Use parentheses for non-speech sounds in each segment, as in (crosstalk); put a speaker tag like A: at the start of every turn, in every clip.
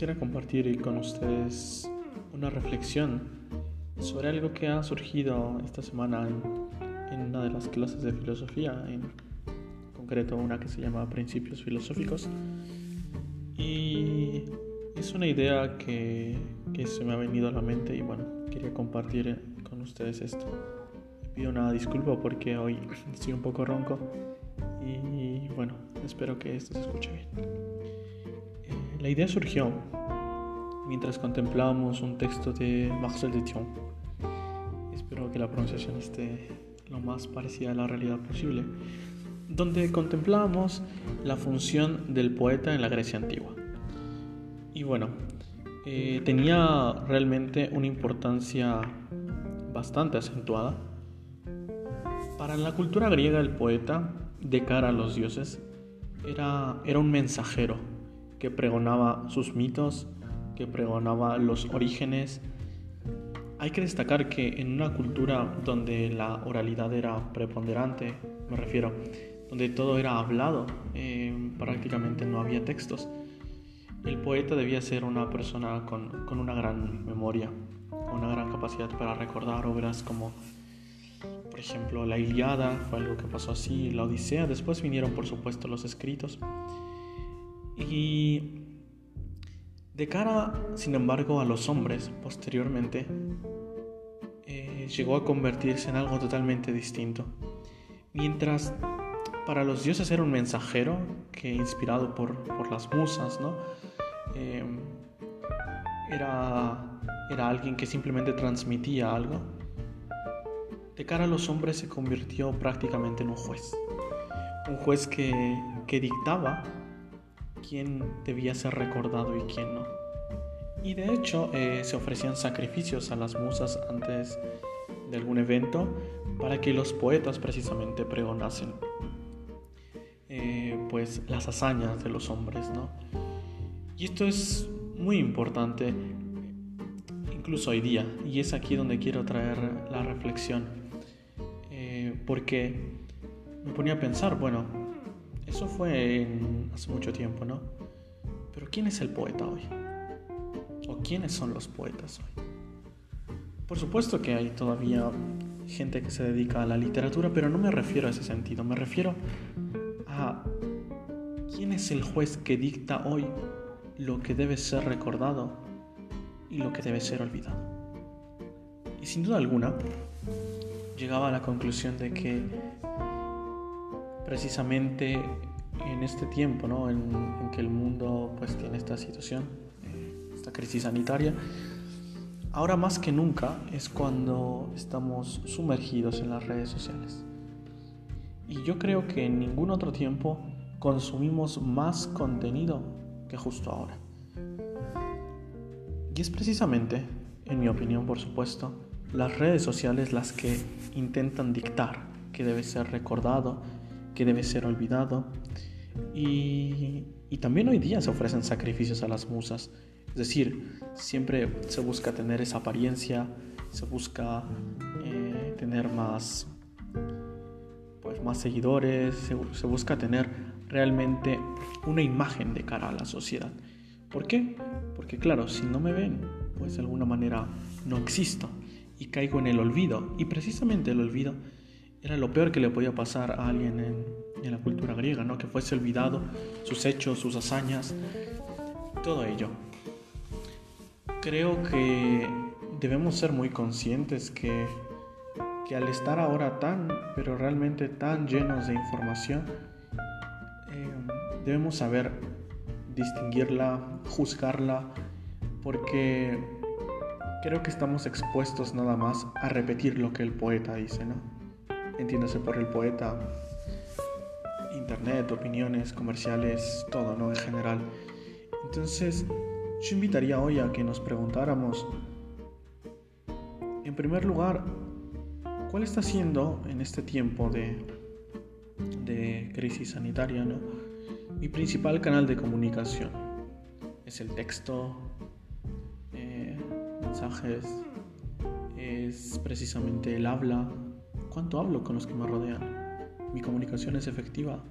A: quisiera compartir con ustedes una reflexión sobre algo que ha surgido esta semana en, una de las clases de filosofía, en concreto una que se llama Principios Filosóficos. Y es una idea que, que se me ha venido a la mente y bueno, quería compartir con ustedes esto. pido una disculpa porque hoy estoy un poco ronco y bueno, espero que esto se escuche bien. La idea surgió mientras contemplábamos un texto de Marcel Duchamp. Espero que la pronunciación esté lo más parecida a la realidad posible, donde contemplábamos la función del poeta en la Grecia antigua. Y bueno, eh, tenía realmente una importancia bastante acentuada. Para la cultura griega el poeta, de cara a los dioses, era, era un mensajero que pregonaba sus mitos, que pregonaba los orígenes. Hay que destacar que en una cultura donde la oralidad era preponderante, me refiero, donde todo era hablado, eh, prácticamente no había textos, el poeta debía ser una persona con, con una gran memoria, una gran capacidad para recordar obras como por ejemplo, la Iliada fue algo que pasó así, la Odisea, después vinieron por supuesto los escritos. Y de cara, sin embargo, a los hombres, posteriormente, eh, llegó a convertirse en algo totalmente distinto. Mientras para los dioses era un mensajero que inspirado por, las musas, ¿no? Eh, era, era alguien que simplemente transmitía algo. De cara a los hombres se convirtió prácticamente en un juez. Un juez que, que dictaba quién debía ser recordado y quién no. Y de hecho eh, se ofrecían sacrificios a las musas antes de algún evento para que los poetas precisamente pregonasen eh, pues las hazañas de los hombres, ¿no? Y esto es muy importante incluso hoy día y es aquí donde quiero traer la reflexión eh, porque me ponía a pensar, bueno, eso fue hace mucho tiempo, ¿no? Pero ¿quién es el poeta hoy? ¿O quiénes son los poetas hoy? Por supuesto que hay todavía gente que se dedica a la literatura, pero no me refiero a ese sentido, me refiero a quién es el juez que dicta hoy lo que debe ser recordado y lo que debe ser olvidado. Y sin duda alguna, llegaba a la conclusión de que precisamente en este tiempo ¿no? en, que el mundo pues tiene esta situación, eh, esta crisis sanitaria, ahora más que nunca es cuando estamos sumergidos en las redes sociales. Y yo creo que en ningún otro tiempo consumimos más contenido que justo ahora. Y es precisamente, en mi opinión por supuesto, las redes sociales las que intentan dictar que debe ser recordado que debe ser olvidado. Y, también hoy día se ofrecen sacrificios a las musas. Es decir, siempre se busca tener esa apariencia, se busca eh, tener más, pues, más seguidores, se, se busca tener realmente una imagen de cara a la sociedad. ¿Por qué? Porque claro, si no me ven, pues de alguna manera no existo y caigo en el olvido. Y precisamente el olvido era lo peor que le podía pasar a alguien en, la cultura griega, ¿no? que fuese olvidado sus hechos, sus hazañas, todo ello. Creo que debemos ser muy conscientes que, que al estar ahora tan, pero realmente tan llenos de información, eh, debemos saber distinguirla, juzgarla, porque creo que estamos expuestos nada más a repetir lo que el poeta dice, ¿no? Entiéndase por el poeta, internet, opiniones, comerciales, todo, ¿no? En general. Entonces, yo invitaría hoy a que nos preguntáramos, en primer lugar, ¿cuál está siendo en este tiempo de, de crisis sanitaria, ¿no? Mi principal canal de comunicación es el texto, eh, mensajes, es precisamente el habla, ¿Cuánto hablo con los que me rodean? Mi comunicación es efectiva.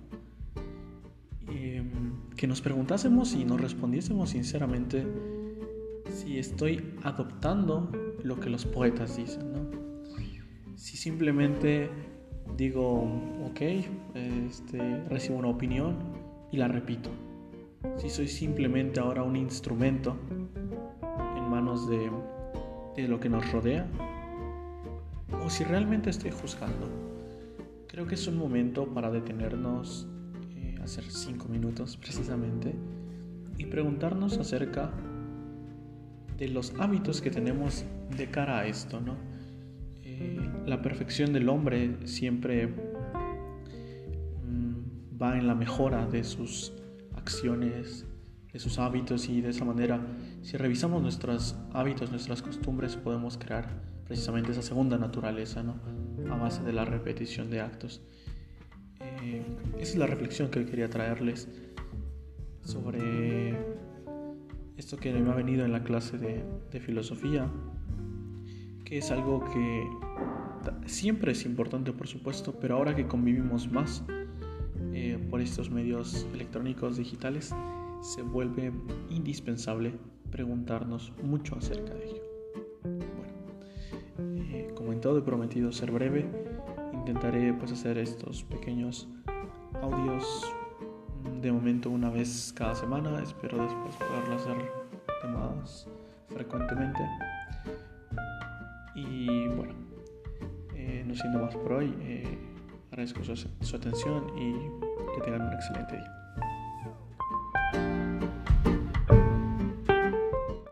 A: em, que nos preguntásemos y nos respondiésemos sinceramente si estoy adoptando lo que los poetas dicen, ¿no? Si simplemente digo, ok, este, recibo una opinión y la repito. Si soy simplemente ahora un instrumento en manos de, de lo que nos rodea, o si realmente estoy juzgando. Creo que es un momento para detenernos, eh, hacer cinco minutos (laughs) precisamente, y preguntarnos acerca de los hábitos que tenemos de cara a esto, ¿no? Eh, la perfección del hombre siempre mm, va en la mejora de sus acciones, de sus hábitos y de esa manera, si revisamos nuestros hábitos, nuestras costumbres, podemos crear precisamente esa segunda naturaleza, ¿no? A base de la repetición de actos. Eh, esa es la reflexión que quería traerles sobre esto que me ha venido en la clase de, filosofía, que es algo que siempre es importante, por supuesto, pero ahora que convivimos más eh, por estos medios electrónicos digitales, se vuelve indispensable preguntarnos mucho acerca de ello. Todo he prometido ser breve, intentaré pues hacer estos pequeños audios de momento una vez cada semana, espero después poderlo hacer más frecuentemente. Y bueno, eh, no siendo más por hoy, eh, agradezco su, su atención y que tengan un excelente día.